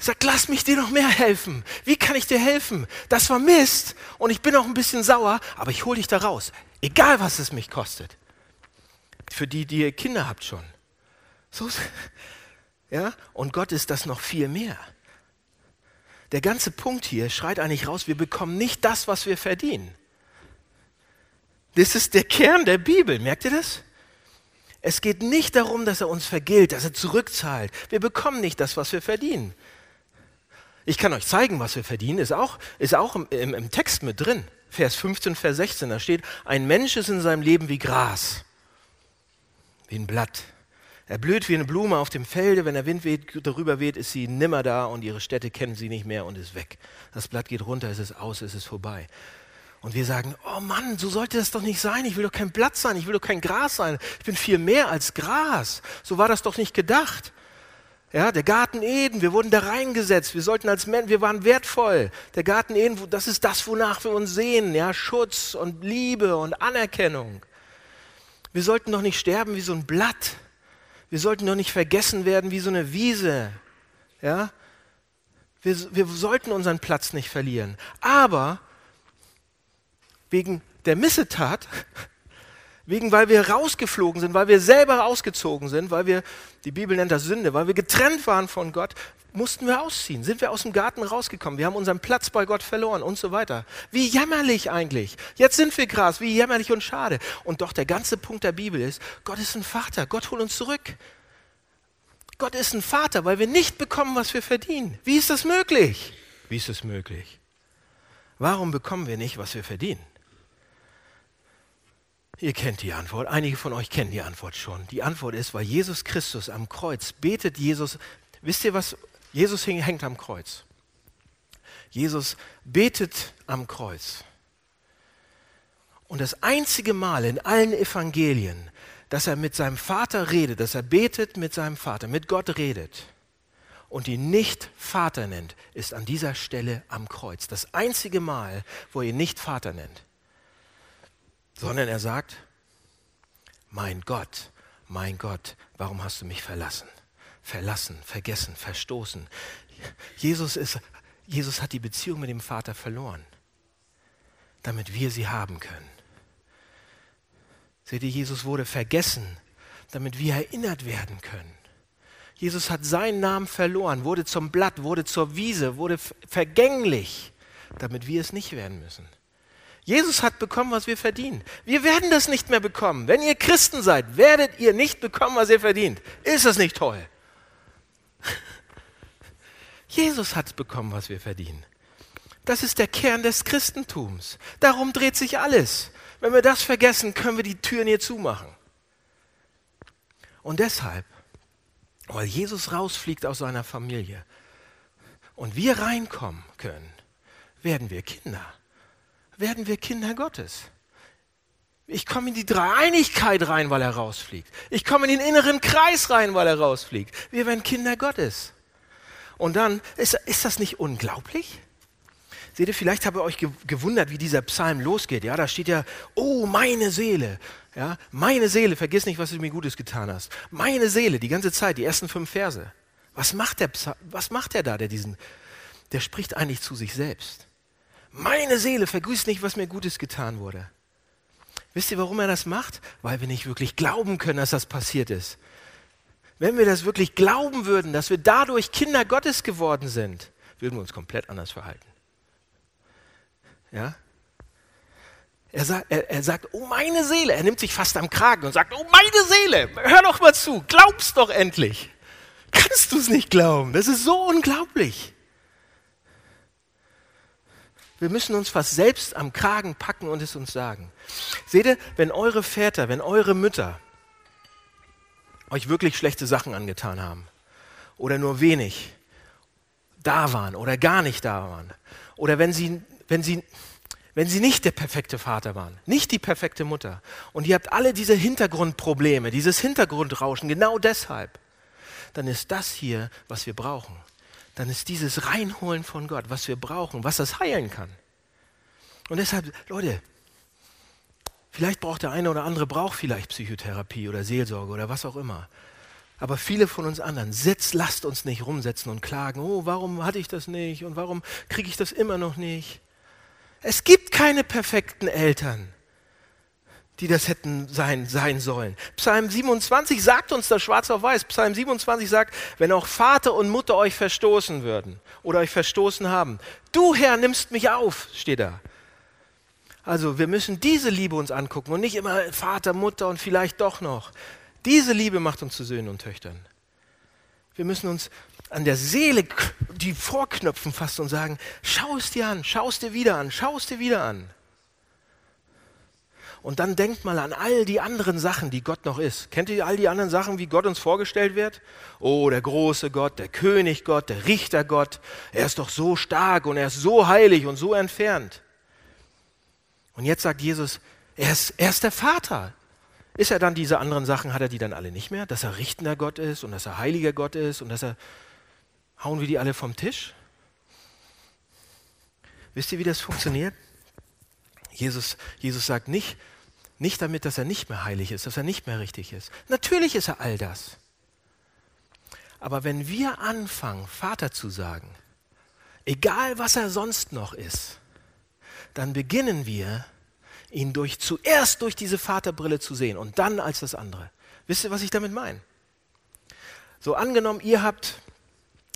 Sagt, lass mich dir noch mehr helfen. Wie kann ich dir helfen? Das war Mist und ich bin auch ein bisschen sauer, aber ich hole dich da raus. Egal, was es mich kostet. Für die, die ihr Kinder habt schon. So, ja, und Gott ist das noch viel mehr. Der ganze Punkt hier schreit eigentlich raus, wir bekommen nicht das, was wir verdienen. Das ist der Kern der Bibel, merkt ihr das? Es geht nicht darum, dass er uns vergilt, dass er zurückzahlt. Wir bekommen nicht das, was wir verdienen. Ich kann euch zeigen, was wir verdienen, ist auch, ist auch im, im, im Text mit drin. Vers 15, Vers 16, da steht, ein Mensch ist in seinem Leben wie Gras, wie ein Blatt. Er blüht wie eine Blume auf dem Felde, wenn der Wind weht, darüber weht, ist sie nimmer da und ihre Städte kennen sie nicht mehr und ist weg. Das Blatt geht runter, es ist aus, es ist vorbei. Und wir sagen, oh Mann, so sollte das doch nicht sein. Ich will doch kein Blatt sein, ich will doch kein Gras sein. Ich bin viel mehr als Gras. So war das doch nicht gedacht. Ja, der Garten Eden, wir wurden da reingesetzt. Wir sollten als Menschen, wir waren wertvoll. Der Garten Eden, das ist das, wonach wir uns sehen. Ja, Schutz und Liebe und Anerkennung. Wir sollten doch nicht sterben wie so ein Blatt. Wir sollten doch nicht vergessen werden wie so eine Wiese. Ja? Wir, wir sollten unseren Platz nicht verlieren. Aber wegen der Missetat, wegen weil wir rausgeflogen sind, weil wir selber ausgezogen sind, weil wir, die Bibel nennt das Sünde, weil wir getrennt waren von Gott, mussten wir ausziehen, sind wir aus dem Garten rausgekommen, wir haben unseren Platz bei Gott verloren und so weiter. Wie jämmerlich eigentlich. Jetzt sind wir Gras, wie jämmerlich und schade. Und doch der ganze Punkt der Bibel ist, Gott ist ein Vater, Gott holt uns zurück. Gott ist ein Vater, weil wir nicht bekommen, was wir verdienen. Wie ist das möglich? Wie ist es möglich? Warum bekommen wir nicht, was wir verdienen? Ihr kennt die Antwort. Einige von euch kennen die Antwort schon. Die Antwort ist, weil Jesus Christus am Kreuz betet Jesus. Wisst ihr, was Jesus hängt am Kreuz. Jesus betet am Kreuz. Und das einzige Mal in allen Evangelien, dass er mit seinem Vater redet, dass er betet mit seinem Vater, mit Gott redet und ihn nicht Vater nennt, ist an dieser Stelle am Kreuz. Das einzige Mal, wo er ihn nicht Vater nennt, sondern er sagt, mein Gott, mein Gott, warum hast du mich verlassen? Verlassen, vergessen, verstoßen. Jesus, ist, Jesus hat die Beziehung mit dem Vater verloren, damit wir sie haben können. Seht ihr, Jesus wurde vergessen, damit wir erinnert werden können. Jesus hat seinen Namen verloren, wurde zum Blatt, wurde zur Wiese, wurde vergänglich, damit wir es nicht werden müssen. Jesus hat bekommen, was wir verdienen. Wir werden das nicht mehr bekommen. Wenn ihr Christen seid, werdet ihr nicht bekommen, was ihr verdient. Ist das nicht toll? Jesus hat bekommen, was wir verdienen. Das ist der Kern des Christentums. Darum dreht sich alles. Wenn wir das vergessen, können wir die Türen hier zumachen. Und deshalb, weil Jesus rausfliegt aus seiner Familie und wir reinkommen können, werden wir Kinder. Werden wir Kinder Gottes. Ich komme in die Dreieinigkeit rein, weil er rausfliegt. Ich komme in den inneren Kreis rein, weil er rausfliegt. Wir werden Kinder Gottes. Und dann, ist, ist das nicht unglaublich? Seht ihr, vielleicht habt ihr euch gewundert, wie dieser Psalm losgeht. Ja, da steht ja, oh, meine Seele. Ja, meine Seele, vergiss nicht, was du mir Gutes getan hast. Meine Seele, die ganze Zeit, die ersten fünf Verse. Was macht der, was macht der da, der diesen, der spricht eigentlich zu sich selbst. Meine Seele, vergiss nicht, was mir Gutes getan wurde. Wisst ihr, warum er das macht? Weil wir nicht wirklich glauben können, dass das passiert ist. Wenn wir das wirklich glauben würden, dass wir dadurch Kinder Gottes geworden sind, würden wir uns komplett anders verhalten. Ja? Er, sagt, er, er sagt, oh meine Seele, er nimmt sich fast am Kragen und sagt, oh meine Seele, hör doch mal zu, glaubst doch endlich. Kannst du es nicht glauben? Das ist so unglaublich. Wir müssen uns fast selbst am Kragen packen und es uns sagen. Seht ihr, wenn eure Väter, wenn eure Mütter euch wirklich schlechte Sachen angetan haben oder nur wenig da waren oder gar nicht da waren oder wenn sie wenn sie, wenn sie nicht der perfekte Vater waren, nicht die perfekte Mutter, und ihr habt alle diese Hintergrundprobleme, dieses Hintergrundrauschen, genau deshalb, dann ist das hier, was wir brauchen. Dann ist dieses Reinholen von Gott, was wir brauchen, was das heilen kann. Und deshalb, Leute, vielleicht braucht der eine oder andere braucht vielleicht Psychotherapie oder Seelsorge oder was auch immer. Aber viele von uns anderen, sitzt, lasst uns nicht rumsetzen und klagen, oh, warum hatte ich das nicht und warum kriege ich das immer noch nicht? Es gibt keine perfekten Eltern, die das hätten sein, sein sollen. Psalm 27 sagt uns das schwarz auf weiß. Psalm 27 sagt, wenn auch Vater und Mutter euch verstoßen würden oder euch verstoßen haben, du Herr nimmst mich auf, steht da. Also wir müssen diese Liebe uns angucken und nicht immer Vater, Mutter und vielleicht doch noch. Diese Liebe macht uns zu Söhnen und Töchtern. Wir müssen uns an der Seele die vorknöpfen fast und sagen, schau es dir an, schau es dir wieder an, schau es dir wieder an. Und dann denkt mal an all die anderen Sachen, die Gott noch ist. Kennt ihr all die anderen Sachen, wie Gott uns vorgestellt wird? Oh, der große Gott, der König Gott, der Richter Gott. Er ist doch so stark und er ist so heilig und so entfernt. Und jetzt sagt Jesus, er ist, er ist der Vater. Ist er dann diese anderen Sachen, hat er die dann alle nicht mehr? Dass er richtender Gott ist und dass er heiliger Gott ist und dass er Hauen wir die alle vom Tisch? Wisst ihr, wie das funktioniert? Jesus, Jesus sagt nicht, nicht damit, dass er nicht mehr heilig ist, dass er nicht mehr richtig ist. Natürlich ist er all das. Aber wenn wir anfangen, Vater zu sagen, egal was er sonst noch ist, dann beginnen wir, ihn durch, zuerst durch diese Vaterbrille zu sehen und dann als das andere. Wisst ihr, was ich damit meine? So angenommen, ihr habt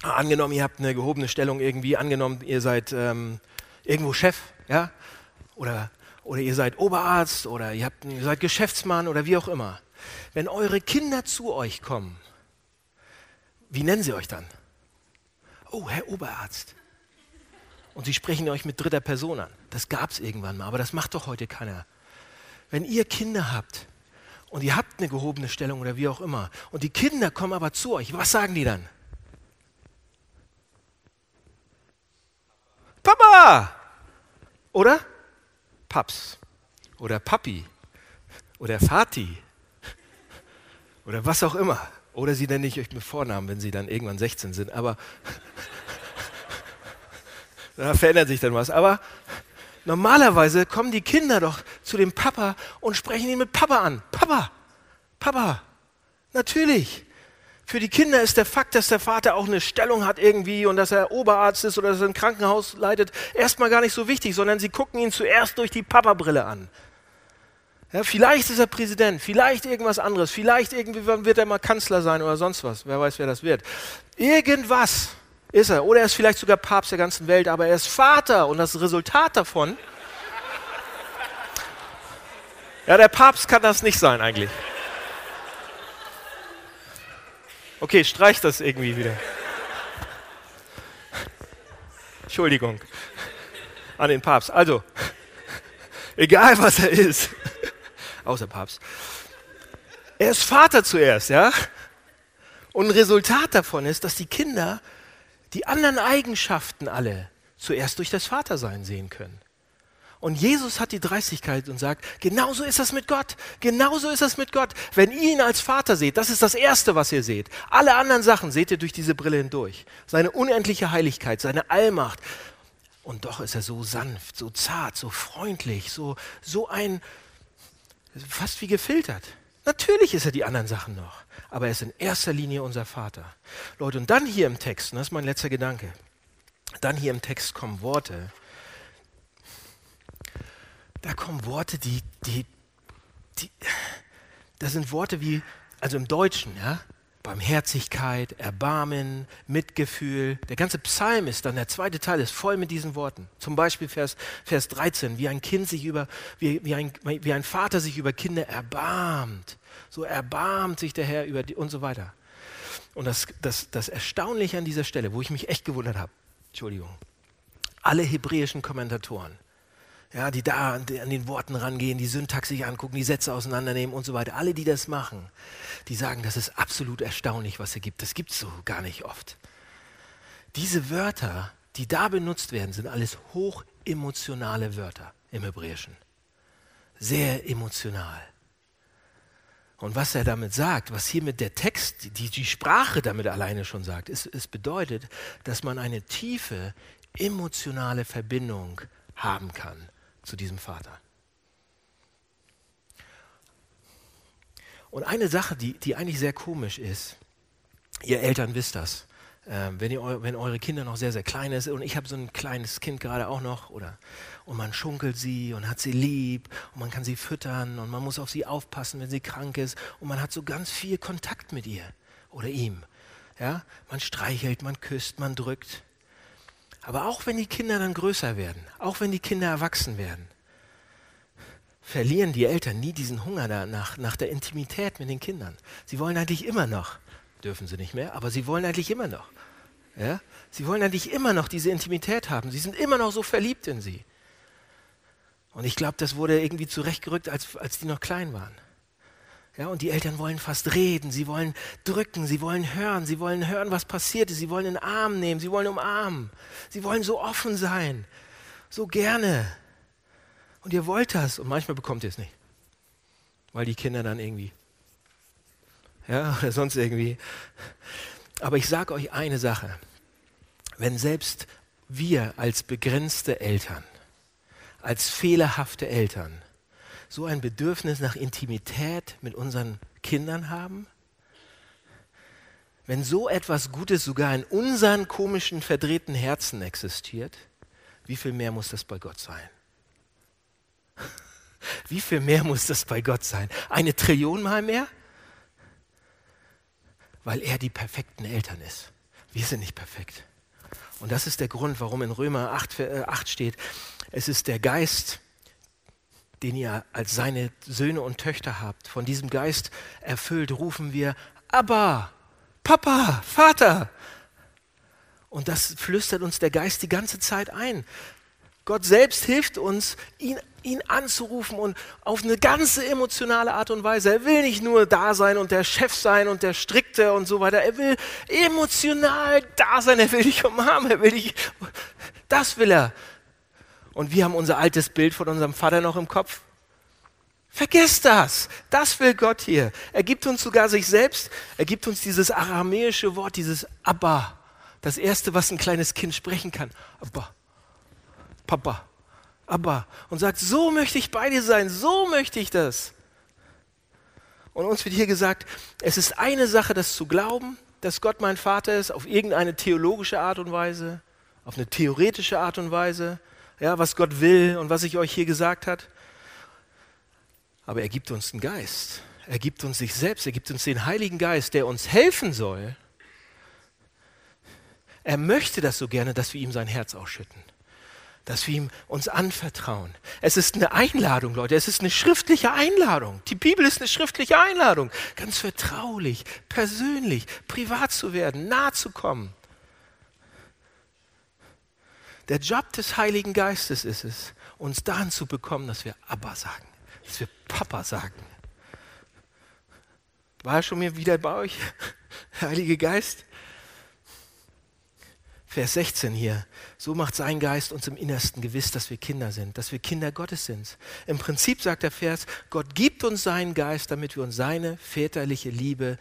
angenommen, ihr habt eine gehobene Stellung irgendwie, angenommen, ihr seid ähm, irgendwo Chef, ja, oder, oder ihr seid Oberarzt oder ihr, habt, ihr seid Geschäftsmann oder wie auch immer. Wenn eure Kinder zu euch kommen, wie nennen sie euch dann? Oh, Herr Oberarzt. Und sie sprechen euch mit dritter Person an. Das gab es irgendwann mal, aber das macht doch heute keiner. Wenn ihr Kinder habt und ihr habt eine gehobene Stellung oder wie auch immer und die Kinder kommen aber zu euch, was sagen die dann? Papa! Oder Paps oder Papi oder Vati oder was auch immer. Oder sie nenne ich euch mit Vornamen, wenn sie dann irgendwann 16 sind. Aber da verändert sich dann was. Aber normalerweise kommen die Kinder doch zu dem Papa und sprechen ihn mit Papa an. Papa, Papa, natürlich. Für die Kinder ist der Fakt, dass der Vater auch eine Stellung hat irgendwie und dass er Oberarzt ist oder dass er ein Krankenhaus leitet, erstmal gar nicht so wichtig, sondern sie gucken ihn zuerst durch die Papa-Brille an. Ja, vielleicht ist er Präsident, vielleicht irgendwas anderes, vielleicht irgendwie wird er mal Kanzler sein oder sonst was. Wer weiß, wer das wird. Irgendwas ist er. Oder er ist vielleicht sogar Papst der ganzen Welt, aber er ist Vater und das Resultat davon. Ja, der Papst kann das nicht sein eigentlich. Okay, streich das irgendwie wieder. Entschuldigung an den Papst. Also, egal was er ist, außer Papst. Er ist Vater zuerst, ja? Und ein Resultat davon ist, dass die Kinder die anderen Eigenschaften alle zuerst durch das Vatersein sehen können. Und Jesus hat die Dreistigkeit und sagt, genauso ist das mit Gott. Genauso ist das mit Gott. Wenn ihr ihn als Vater seht, das ist das Erste, was ihr seht. Alle anderen Sachen seht ihr durch diese Brille hindurch. Seine unendliche Heiligkeit, seine Allmacht. Und doch ist er so sanft, so zart, so freundlich, so, so ein, fast wie gefiltert. Natürlich ist er die anderen Sachen noch, aber er ist in erster Linie unser Vater. Leute, und dann hier im Text, das ist mein letzter Gedanke, dann hier im Text kommen Worte, da kommen Worte, die, die, die, das sind Worte wie, also im Deutschen, ja, Barmherzigkeit, Erbarmen, Mitgefühl. Der ganze Psalm ist dann, der zweite Teil ist voll mit diesen Worten. Zum Beispiel Vers, Vers 13, wie ein Kind sich über, wie, wie, ein, wie ein Vater sich über Kinder erbarmt. So erbarmt sich der Herr über die und so weiter. Und das, das, das Erstaunliche an dieser Stelle, wo ich mich echt gewundert habe, Entschuldigung, alle hebräischen Kommentatoren, ja, die da an den Worten rangehen, die Syntax sich angucken, die Sätze auseinandernehmen und so weiter. Alle, die das machen, die sagen, das ist absolut erstaunlich, was er gibt. Das gibt es so gar nicht oft. Diese Wörter, die da benutzt werden, sind alles hochemotionale Wörter im Hebräischen. Sehr emotional. Und was er damit sagt, was hiermit der Text, die, die Sprache damit alleine schon sagt, ist, es bedeutet, dass man eine tiefe emotionale Verbindung haben kann zu diesem Vater. Und eine Sache, die, die eigentlich sehr komisch ist, ihr Eltern wisst das, ähm, wenn, ihr, wenn eure Kinder noch sehr, sehr klein ist und ich habe so ein kleines Kind gerade auch noch oder und man schunkelt sie und hat sie lieb und man kann sie füttern und man muss auf sie aufpassen, wenn sie krank ist und man hat so ganz viel Kontakt mit ihr oder ihm. Ja, man streichelt, man küsst, man drückt. Aber auch wenn die Kinder dann größer werden, auch wenn die Kinder erwachsen werden, verlieren die Eltern nie diesen Hunger danach, nach der Intimität mit den Kindern. Sie wollen eigentlich immer noch, dürfen sie nicht mehr, aber sie wollen eigentlich immer noch. Ja? Sie wollen eigentlich immer noch diese Intimität haben. Sie sind immer noch so verliebt in sie. Und ich glaube, das wurde irgendwie zurechtgerückt, als, als die noch klein waren. Ja, und die Eltern wollen fast reden, sie wollen drücken, sie wollen hören, sie wollen hören, was passiert ist, sie wollen in den Arm nehmen, sie wollen umarmen, sie wollen so offen sein, so gerne. Und ihr wollt das und manchmal bekommt ihr es nicht, weil die Kinder dann irgendwie, ja, oder sonst irgendwie. Aber ich sage euch eine Sache, wenn selbst wir als begrenzte Eltern, als fehlerhafte Eltern, so ein Bedürfnis nach Intimität mit unseren Kindern haben? Wenn so etwas Gutes sogar in unseren komischen, verdrehten Herzen existiert, wie viel mehr muss das bei Gott sein? Wie viel mehr muss das bei Gott sein? Eine Trillion Mal mehr? Weil er die perfekten Eltern ist. Wir sind nicht perfekt. Und das ist der Grund, warum in Römer 8, 8 steht, es ist der Geist, den ihr als seine Söhne und Töchter habt. Von diesem Geist erfüllt rufen wir, Abba, Papa, Vater. Und das flüstert uns der Geist die ganze Zeit ein. Gott selbst hilft uns, ihn, ihn anzurufen und auf eine ganze emotionale Art und Weise. Er will nicht nur da sein und der Chef sein und der Strikte und so weiter. Er will emotional da sein. Er will dich umarmen. Er will dich. Das will er. Und wir haben unser altes Bild von unserem Vater noch im Kopf. Vergesst das. Das will Gott hier. Er gibt uns sogar sich selbst. Er gibt uns dieses aramäische Wort, dieses Abba. Das erste, was ein kleines Kind sprechen kann. Abba. Papa. Abba. Und sagt, so möchte ich bei dir sein. So möchte ich das. Und uns wird hier gesagt, es ist eine Sache, das zu glauben, dass Gott mein Vater ist, auf irgendeine theologische Art und Weise, auf eine theoretische Art und Weise, ja, was Gott will und was ich euch hier gesagt hat. Aber er gibt uns einen Geist. Er gibt uns sich selbst. Er gibt uns den Heiligen Geist, der uns helfen soll. Er möchte das so gerne, dass wir ihm sein Herz ausschütten dass wir ihm uns anvertrauen. Es ist eine Einladung, Leute. Es ist eine schriftliche Einladung. Die Bibel ist eine schriftliche Einladung. Ganz vertraulich, persönlich, privat zu werden, nah zu kommen. Der Job des Heiligen Geistes ist es, uns dahin zu bekommen, dass wir Abba sagen, dass wir Papa sagen. War er schon wieder bei euch, Heilige Geist? Vers 16 hier. So macht sein Geist uns im Innersten gewiss, dass wir Kinder sind, dass wir Kinder Gottes sind. Im Prinzip sagt der Vers, Gott gibt uns seinen Geist, damit wir uns seine väterliche Liebe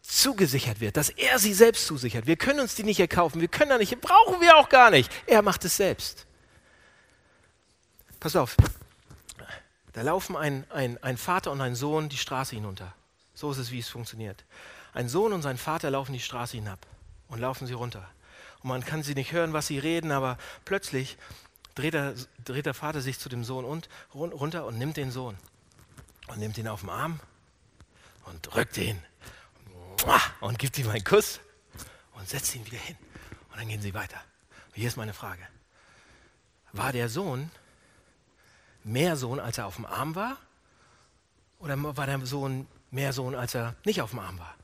zugesichert wird, dass er sie selbst zusichert. Wir können uns die nicht erkaufen, wir können da nicht, brauchen wir auch gar nicht. Er macht es selbst. Pass auf, da laufen ein, ein, ein Vater und ein Sohn die Straße hinunter. So ist es, wie es funktioniert. Ein Sohn und sein Vater laufen die Straße hinab und laufen sie runter. Und man kann sie nicht hören, was sie reden, aber plötzlich dreht der, dreht der Vater sich zu dem Sohn und, runter und nimmt den Sohn und nimmt ihn auf den Arm und drückt ihn und gibt ihm einen Kuss und setzt ihn wieder hin. Und dann gehen sie weiter. Und hier ist meine Frage. War der Sohn mehr Sohn, als er auf dem Arm war? Oder war der Sohn mehr Sohn, als er nicht auf dem Arm war?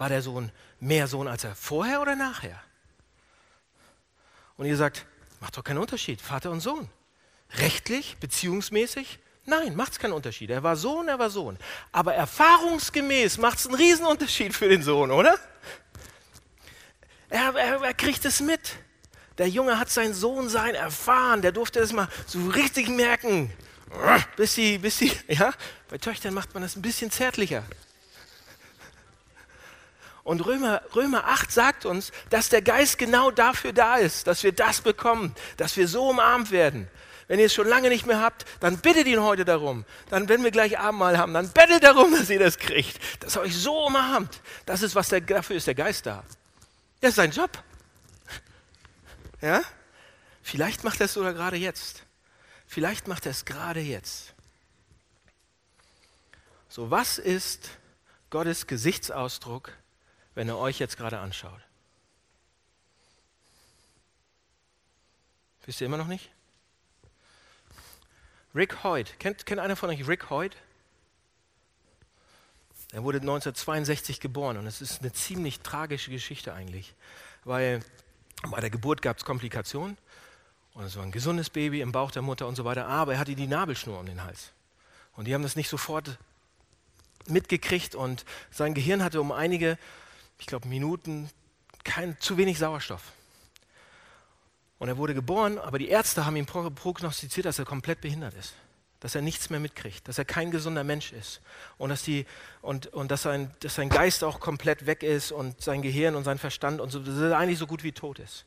War der Sohn mehr Sohn, als er vorher oder nachher? Und ihr sagt, macht doch keinen Unterschied, Vater und Sohn. Rechtlich, beziehungsmäßig, nein, macht es keinen Unterschied. Er war Sohn, er war Sohn. Aber erfahrungsgemäß macht es einen Riesenunterschied für den Sohn, oder? Er, er, er kriegt es mit. Der Junge hat sein Sohnsein erfahren, der durfte es mal so richtig merken. Bis sie, bis sie, ja, bei Töchtern macht man das ein bisschen zärtlicher. Und Römer, Römer 8 sagt uns, dass der Geist genau dafür da ist, dass wir das bekommen, dass wir so umarmt werden. Wenn ihr es schon lange nicht mehr habt, dann bittet ihn heute darum. Dann, wenn wir gleich Abendmahl haben, dann bettelt darum, dass ihr das kriegt. Dass euch so umarmt. Das ist, was der, dafür ist der Geist da. Das ist sein Job. Ja? Vielleicht macht er es sogar gerade jetzt. Vielleicht macht er es gerade jetzt. So, was ist Gottes Gesichtsausdruck wenn er euch jetzt gerade anschaut? Wisst ihr immer noch nicht? Rick Hoyt. Kennt, kennt einer von euch Rick Hoyt? Er wurde 1962 geboren und es ist eine ziemlich tragische Geschichte eigentlich, weil bei der Geburt gab es Komplikationen und es war ein gesundes Baby im Bauch der Mutter und so weiter, aber er hatte die Nabelschnur um den Hals. Und die haben das nicht sofort mitgekriegt und sein Gehirn hatte um einige ich glaube, Minuten, kein, zu wenig Sauerstoff. Und er wurde geboren, aber die Ärzte haben ihm prognostiziert, dass er komplett behindert ist. Dass er nichts mehr mitkriegt, dass er kein gesunder Mensch ist. Und dass, die, und, und dass, sein, dass sein Geist auch komplett weg ist und sein Gehirn und sein Verstand und so, dass er eigentlich so gut wie tot ist.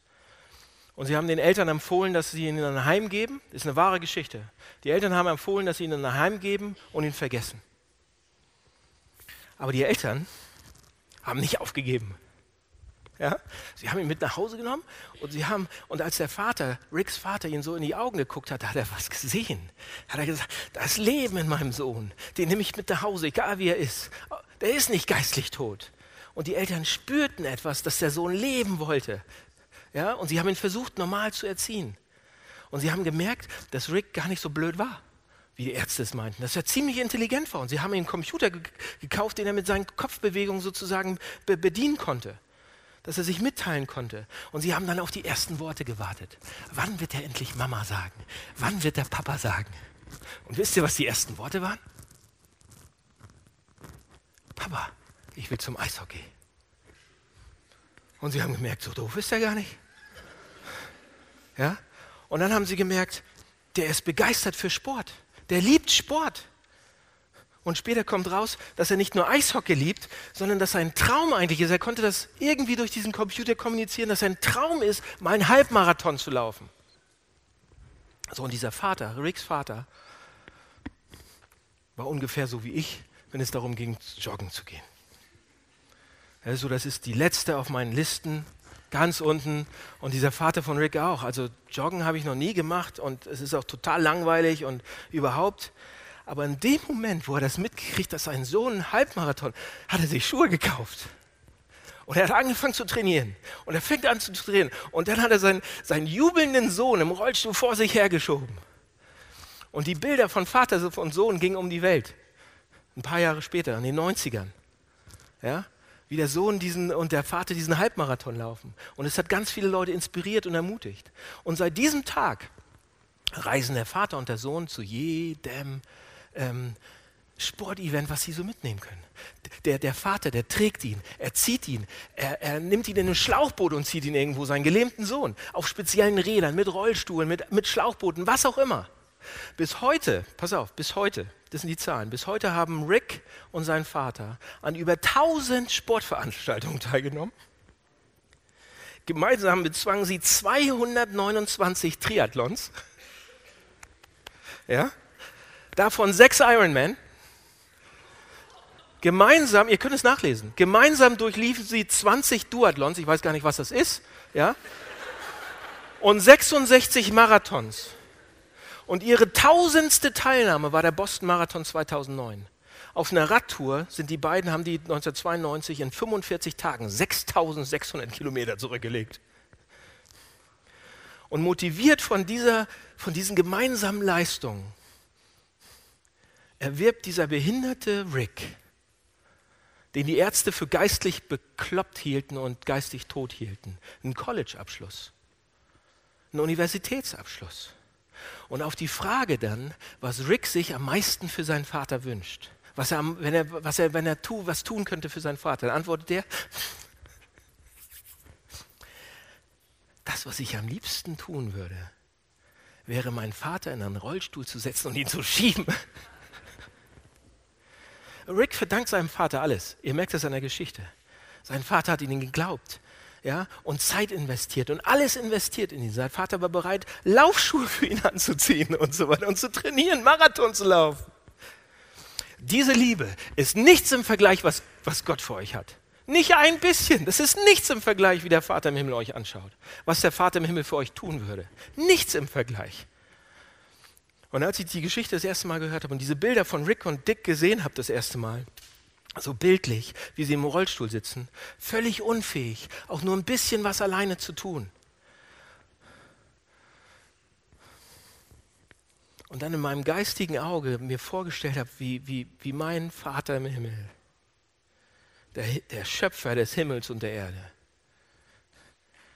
Und sie haben den Eltern empfohlen, dass sie ihn in ein Heim geben. Das ist eine wahre Geschichte. Die Eltern haben empfohlen, dass sie ihn in ein Heim geben und ihn vergessen. Aber die Eltern haben nicht aufgegeben. Ja? Sie haben ihn mit nach Hause genommen und sie haben, und als der Vater, Ricks Vater, ihn so in die Augen geguckt hat, hat er was gesehen. Hat er gesagt, das Leben in meinem Sohn, den nehme ich mit nach Hause, egal wie er ist. Der ist nicht geistlich tot. Und die Eltern spürten etwas, dass der Sohn leben wollte. Ja? Und sie haben ihn versucht, normal zu erziehen. Und sie haben gemerkt, dass Rick gar nicht so blöd war wie die Ärzte es meinten, dass er ziemlich intelligent war. Und sie haben ihm einen Computer gekauft, den er mit seinen Kopfbewegungen sozusagen be bedienen konnte, dass er sich mitteilen konnte. Und sie haben dann auf die ersten Worte gewartet. Wann wird er endlich Mama sagen? Wann wird der Papa sagen? Und wisst ihr, was die ersten Worte waren? Papa, ich will zum Eishockey. Und sie haben gemerkt, so doof ist er gar nicht. Ja? Und dann haben sie gemerkt, der ist begeistert für Sport. Der liebt Sport. Und später kommt raus, dass er nicht nur Eishockey liebt, sondern dass sein Traum eigentlich ist. Er konnte das irgendwie durch diesen Computer kommunizieren, dass sein Traum ist, mal einen Halbmarathon zu laufen. So, und dieser Vater, Ricks Vater, war ungefähr so wie ich, wenn es darum ging, joggen zu gehen. Also das ist die letzte auf meinen Listen, ganz unten. Und dieser Vater von Rick auch. Also joggen habe ich noch nie gemacht und es ist auch total langweilig und überhaupt. Aber in dem Moment, wo er das mitgekriegt, dass sein Sohn einen Halbmarathon, hat er sich Schuhe gekauft. Und er hat angefangen zu trainieren. Und er fängt an zu trainieren. Und dann hat er seinen, seinen jubelnden Sohn im Rollstuhl vor sich hergeschoben. Und die Bilder von Vater und Sohn gingen um die Welt. Ein paar Jahre später, in den 90ern. Ja? Wie der Sohn diesen, und der Vater diesen Halbmarathon laufen. Und es hat ganz viele Leute inspiriert und ermutigt. Und seit diesem Tag reisen der Vater und der Sohn zu jedem ähm, Sportevent, was sie so mitnehmen können. Der, der Vater, der trägt ihn, er zieht ihn, er, er nimmt ihn in ein Schlauchboot und zieht ihn irgendwo, seinen gelähmten Sohn, auf speziellen Rädern, mit Rollstuhlen, mit, mit Schlauchbooten, was auch immer. Bis heute, pass auf, bis heute, das sind die Zahlen, bis heute haben Rick und sein Vater an über 1000 Sportveranstaltungen teilgenommen. Gemeinsam bezwangen sie 229 Triathlons. Ja? Davon sechs Ironman. Gemeinsam, ihr könnt es nachlesen, gemeinsam durchliefen sie 20 Duathlons, ich weiß gar nicht, was das ist, ja? Und 66 Marathons. Und ihre tausendste Teilnahme war der Boston Marathon 2009. Auf einer Radtour sind die beiden, haben die 1992 in 45 Tagen 6600 Kilometer zurückgelegt. Und motiviert von, dieser, von diesen gemeinsamen Leistungen erwirbt dieser behinderte Rick, den die Ärzte für geistlich bekloppt hielten und geistig tot hielten, einen College-Abschluss, einen Universitätsabschluss. Und auf die Frage dann, was Rick sich am meisten für seinen Vater wünscht, was er, wenn er, was er, wenn er tu, was tun könnte für seinen Vater, dann antwortet er, das, was ich am liebsten tun würde, wäre meinen Vater in einen Rollstuhl zu setzen und ihn zu schieben. Rick verdankt seinem Vater alles. Ihr merkt das an der Geschichte. Sein Vater hat ihnen geglaubt ja, und Zeit investiert und alles investiert in ihn. Sein Vater war bereit, Laufschuhe für ihn anzuziehen und so weiter und zu trainieren, Marathon zu laufen. Diese Liebe ist nichts im Vergleich, was, was Gott für euch hat. Nicht ein bisschen. Das ist nichts im Vergleich, wie der Vater im Himmel euch anschaut. Was der Vater im Himmel für euch tun würde. Nichts im Vergleich. Und als ich die Geschichte das erste Mal gehört habe und diese Bilder von Rick und Dick gesehen habe das erste Mal, so bildlich, wie sie im Rollstuhl sitzen, völlig unfähig, auch nur ein bisschen was alleine zu tun. Und dann in meinem geistigen Auge mir vorgestellt habe, wie, wie, wie mein Vater im Himmel, der, der Schöpfer des Himmels und der Erde,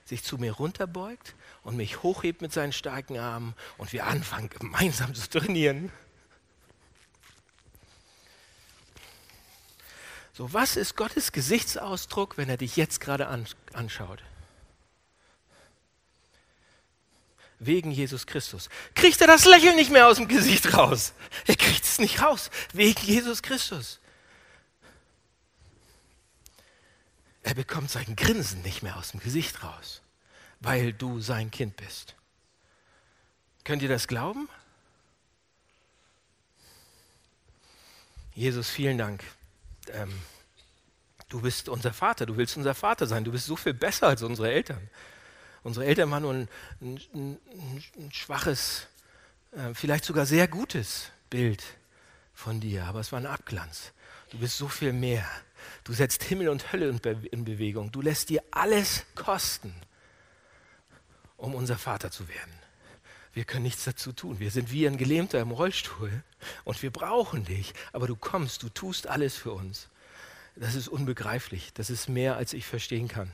sich zu mir runterbeugt und mich hochhebt mit seinen starken Armen und wir anfangen gemeinsam zu trainieren. So, was ist Gottes Gesichtsausdruck, wenn er dich jetzt gerade anschaut? Wegen Jesus Christus. Kriegt er das Lächeln nicht mehr aus dem Gesicht raus? Er kriegt es nicht raus. Wegen Jesus Christus. Er bekommt sein Grinsen nicht mehr aus dem Gesicht raus, weil du sein Kind bist. Könnt ihr das glauben? Jesus, vielen Dank ähm, du bist unser Vater, du willst unser Vater sein, du bist so viel besser als unsere Eltern. Unsere Eltern waren nur ein, ein, ein, schwaches, äh, vielleicht sogar sehr gutes Bild von dir, aber es war ein Abglanz. Du bist so viel mehr. Du setzt Himmel und Hölle in Bewegung. Du lässt dir alles kosten, um unser Vater zu werden. Wir können nichts dazu tun. Wir sind wie ein Gelähmter im Rollstuhl und wir brauchen dich. Aber du kommst, du tust alles für uns. Das ist unbegreiflich. Das ist mehr, als ich verstehen kann.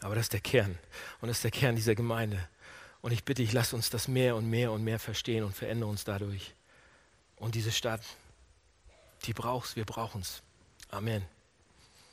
Aber das ist der Kern. Und das ist der Kern dieser Gemeinde. Und ich bitte dich, lass uns das mehr und mehr und mehr verstehen und verändere uns dadurch. Und diese Stadt, die brauchst, wir brauchen es. Amen.